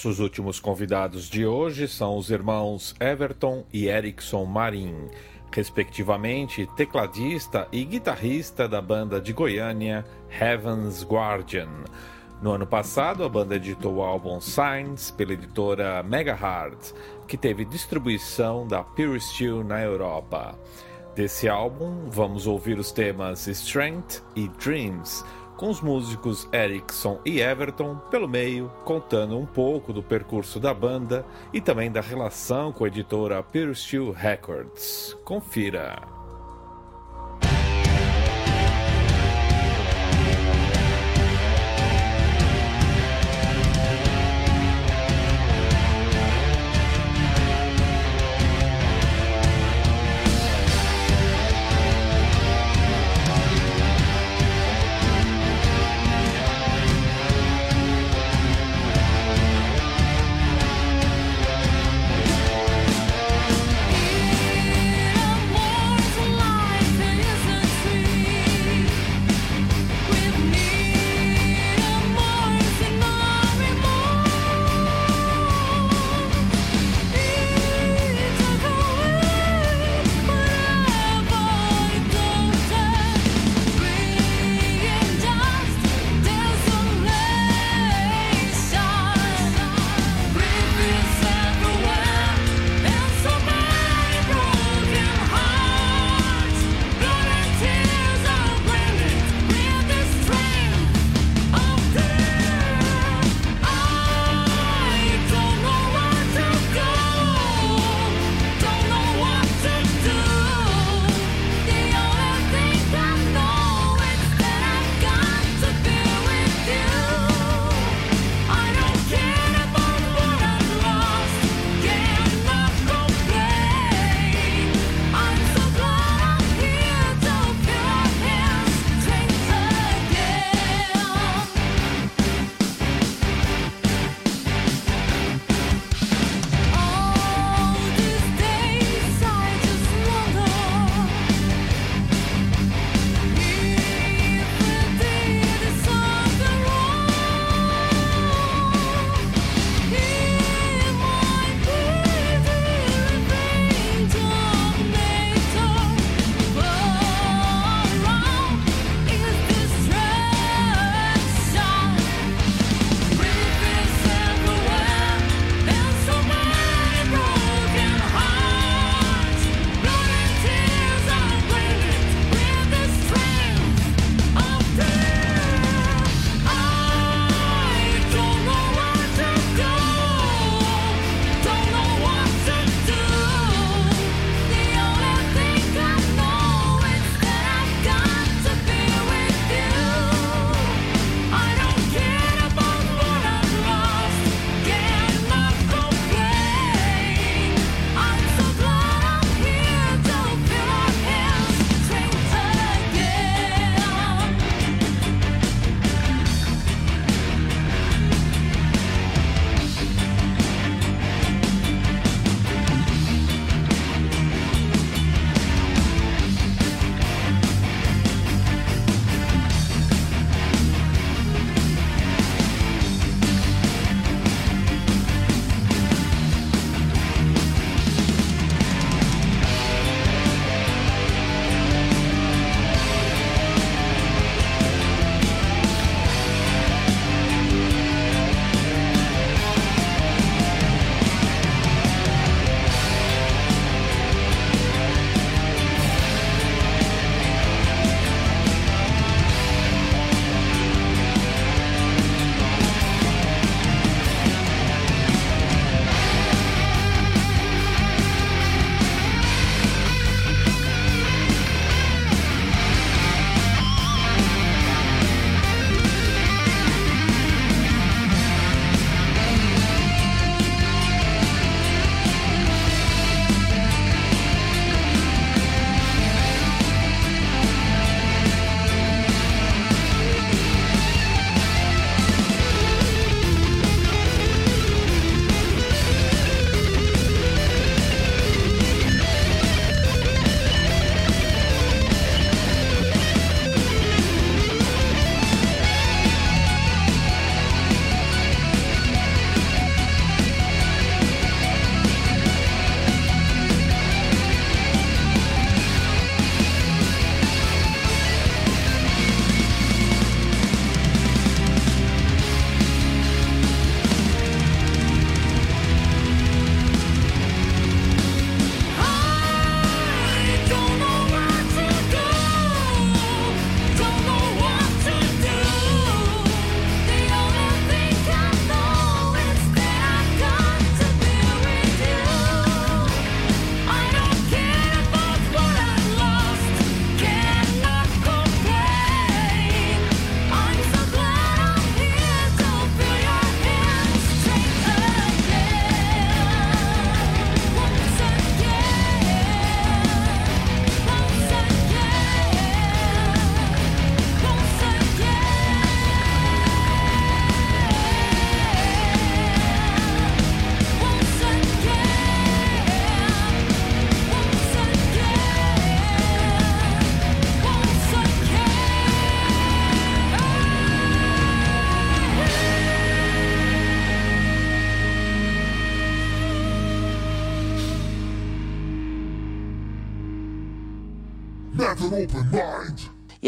Nossos últimos convidados de hoje são os irmãos Everton e Erickson Marim, respectivamente tecladista e guitarrista da banda de Goiânia Heaven's Guardian. No ano passado, a banda editou o álbum Signs pela editora Mega Heart, que teve distribuição da Pure Steel na Europa. Desse álbum, vamos ouvir os temas Strength e Dreams com os músicos Erickson e Everton pelo meio, contando um pouco do percurso da banda e também da relação com a editora Pure Steel Records. Confira!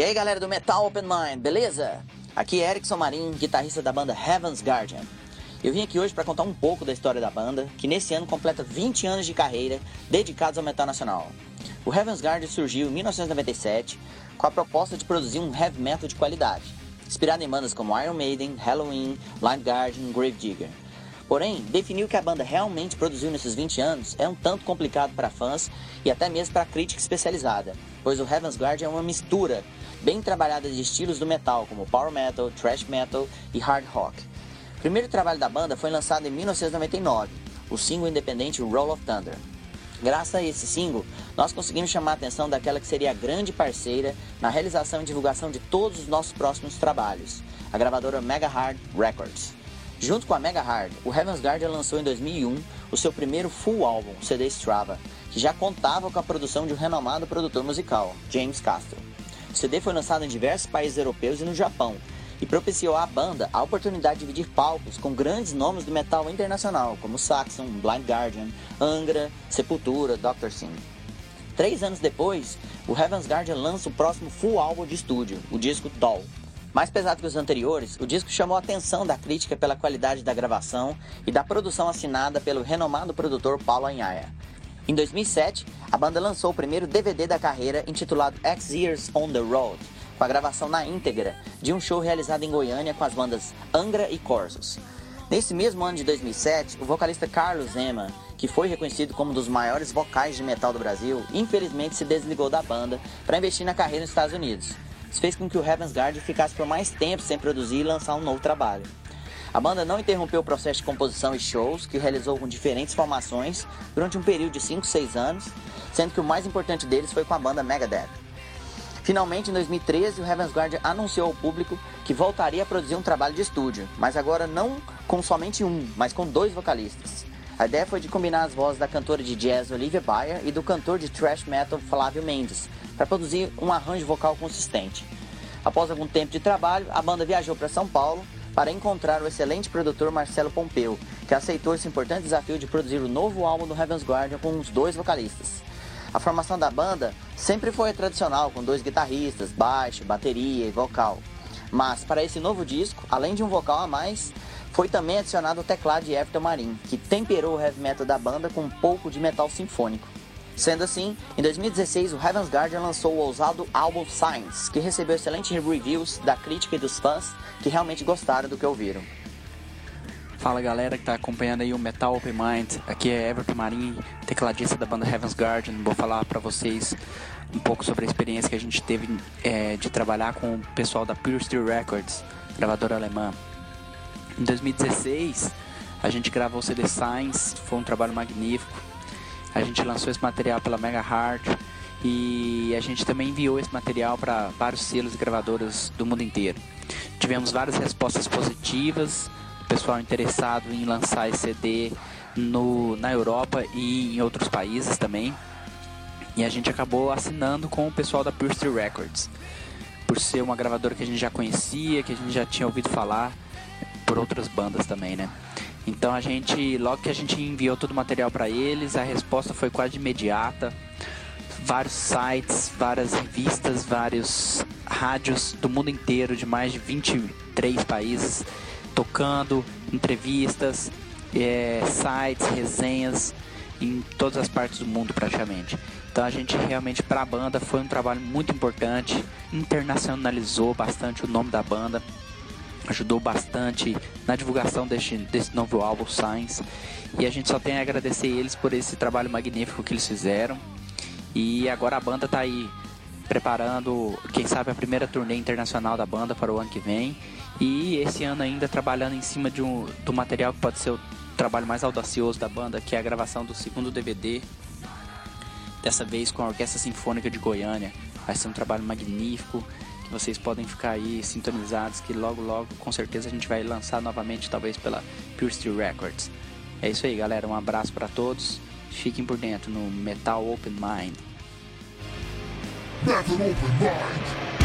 Aí galera do Metal Open Mind, beleza? Aqui é Erickson Marim, guitarrista da banda Heaven's Guardian. Eu vim aqui hoje para contar um pouco da história da banda, que nesse ano completa 20 anos de carreira dedicados ao metal nacional. O Heaven's Guardian surgiu em 1997 com a proposta de produzir um heavy metal de qualidade, inspirado em bandas como Iron Maiden, Halloween, Blind Guardian, Gravedigger. Porém, definir o que a banda realmente produziu nesses 20 anos é um tanto complicado para fãs e até mesmo para crítica especializada, pois o Heaven's Guardian é uma mistura bem trabalhada de estilos do metal, como power metal, thrash metal e hard rock. O primeiro trabalho da banda foi lançado em 1999, o single independente Roll of Thunder. Graças a esse single, nós conseguimos chamar a atenção daquela que seria a grande parceira na realização e divulgação de todos os nossos próximos trabalhos, a gravadora Mega Hard Records. Junto com a Mega Hard, o Heaven's Guardian lançou em 2001 o seu primeiro full álbum, CD Strava, que já contava com a produção de um renomado produtor musical, James Castro. O CD foi lançado em diversos países europeus e no Japão, e propiciou à banda a oportunidade de dividir palcos com grandes nomes do metal internacional, como Saxon, Blind Guardian, Angra, Sepultura, Dr. Sim. Três anos depois, o Heaven's Guardian lança o próximo full álbum de estúdio, o disco Doll. Mais pesado que os anteriores, o disco chamou a atenção da crítica pela qualidade da gravação e da produção assinada pelo renomado produtor Paulo Anhaia. Em 2007, a banda lançou o primeiro DVD da carreira intitulado X Years on the Road, com a gravação na íntegra de um show realizado em Goiânia com as bandas Angra e Corsos. Nesse mesmo ano de 2007, o vocalista Carlos Ema, que foi reconhecido como um dos maiores vocais de metal do Brasil, infelizmente se desligou da banda para investir na carreira nos Estados Unidos. Isso fez com que o Heaven's Guard ficasse por mais tempo sem produzir e lançar um novo trabalho. A banda não interrompeu o processo de composição e shows, que realizou com diferentes formações durante um período de 5, 6 anos, sendo que o mais importante deles foi com a banda Megadeth. Finalmente, em 2013, o Heaven's Guard anunciou ao público que voltaria a produzir um trabalho de estúdio, mas agora não com somente um, mas com dois vocalistas. A ideia foi de combinar as vozes da cantora de jazz Olivia Bayer e do cantor de thrash metal Flávio Mendes, para produzir um arranjo vocal consistente. Após algum tempo de trabalho, a banda viajou para São Paulo para encontrar o excelente produtor Marcelo Pompeu, que aceitou esse importante desafio de produzir o novo álbum do Heaven's Guardian com os dois vocalistas. A formação da banda sempre foi tradicional, com dois guitarristas, baixo, bateria e vocal. Mas para esse novo disco, além de um vocal a mais, foi também adicionado o teclado de Everton Marim, que temperou o heavy metal da banda com um pouco de metal sinfônico. Sendo assim, em 2016 o Heaven's Guardian lançou o ousado álbum Science, que recebeu excelentes reviews da crítica e dos fãs que realmente gostaram do que ouviram. Fala galera que está acompanhando aí o Metal Open Mind, aqui é Everton Marim, tecladista da banda Heaven's Guardian. Vou falar para vocês um pouco sobre a experiência que a gente teve é, de trabalhar com o pessoal da Pure Steel Records, gravadora alemã. Em 2016 a gente gravou o CD Science, foi um trabalho magnífico. A gente lançou esse material pela Mega Heart e a gente também enviou esse material para vários selos e gravadoras do mundo inteiro. Tivemos várias respostas positivas, pessoal interessado em lançar esse CD no, na Europa e em outros países também. E a gente acabou assinando com o pessoal da Pure Records, por ser uma gravadora que a gente já conhecia, que a gente já tinha ouvido falar por outras bandas também, né? Então a gente, logo que a gente enviou todo o material para eles, a resposta foi quase imediata. Vários sites, várias revistas, vários rádios do mundo inteiro, de mais de 23 países, tocando, entrevistas, é, sites, resenhas em todas as partes do mundo praticamente. Então a gente realmente para a banda foi um trabalho muito importante, internacionalizou bastante o nome da banda, ajudou bastante na divulgação deste, desse novo álbum Science e a gente só tem a agradecer eles por esse trabalho magnífico que eles fizeram e agora a banda está aí preparando, quem sabe, a primeira turnê internacional da banda para o ano que vem e esse ano ainda trabalhando em cima de um, do material que pode ser o trabalho mais audacioso da banda, que é a gravação do segundo DVD, dessa vez com a Orquestra Sinfônica de Goiânia. Vai ser um trabalho magnífico, que vocês podem ficar aí sintonizados, que logo logo com certeza a gente vai lançar novamente, talvez pela Pure Steel Records. É isso aí, galera. Um abraço para todos. Fiquem por dentro no Metal Open Mind. Metal Open Mind.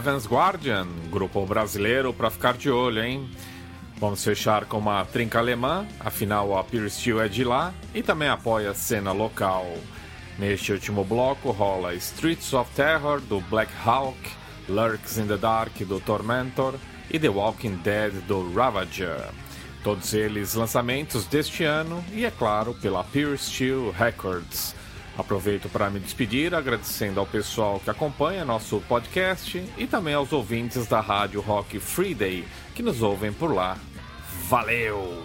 Heaven's Guardian, grupo brasileiro para ficar de olho, hein? Vamos fechar com uma trinca alemã, afinal a Pure Steel é de lá e também apoia a cena local. Neste último bloco rola Streets of Terror do Black Hawk, Lurks in the Dark do Tormentor e The Walking Dead do Ravager. Todos eles lançamentos deste ano e, é claro, pela Pure Steel Records. Aproveito para me despedir agradecendo ao pessoal que acompanha nosso podcast e também aos ouvintes da Rádio Rock Free Day que nos ouvem por lá. Valeu!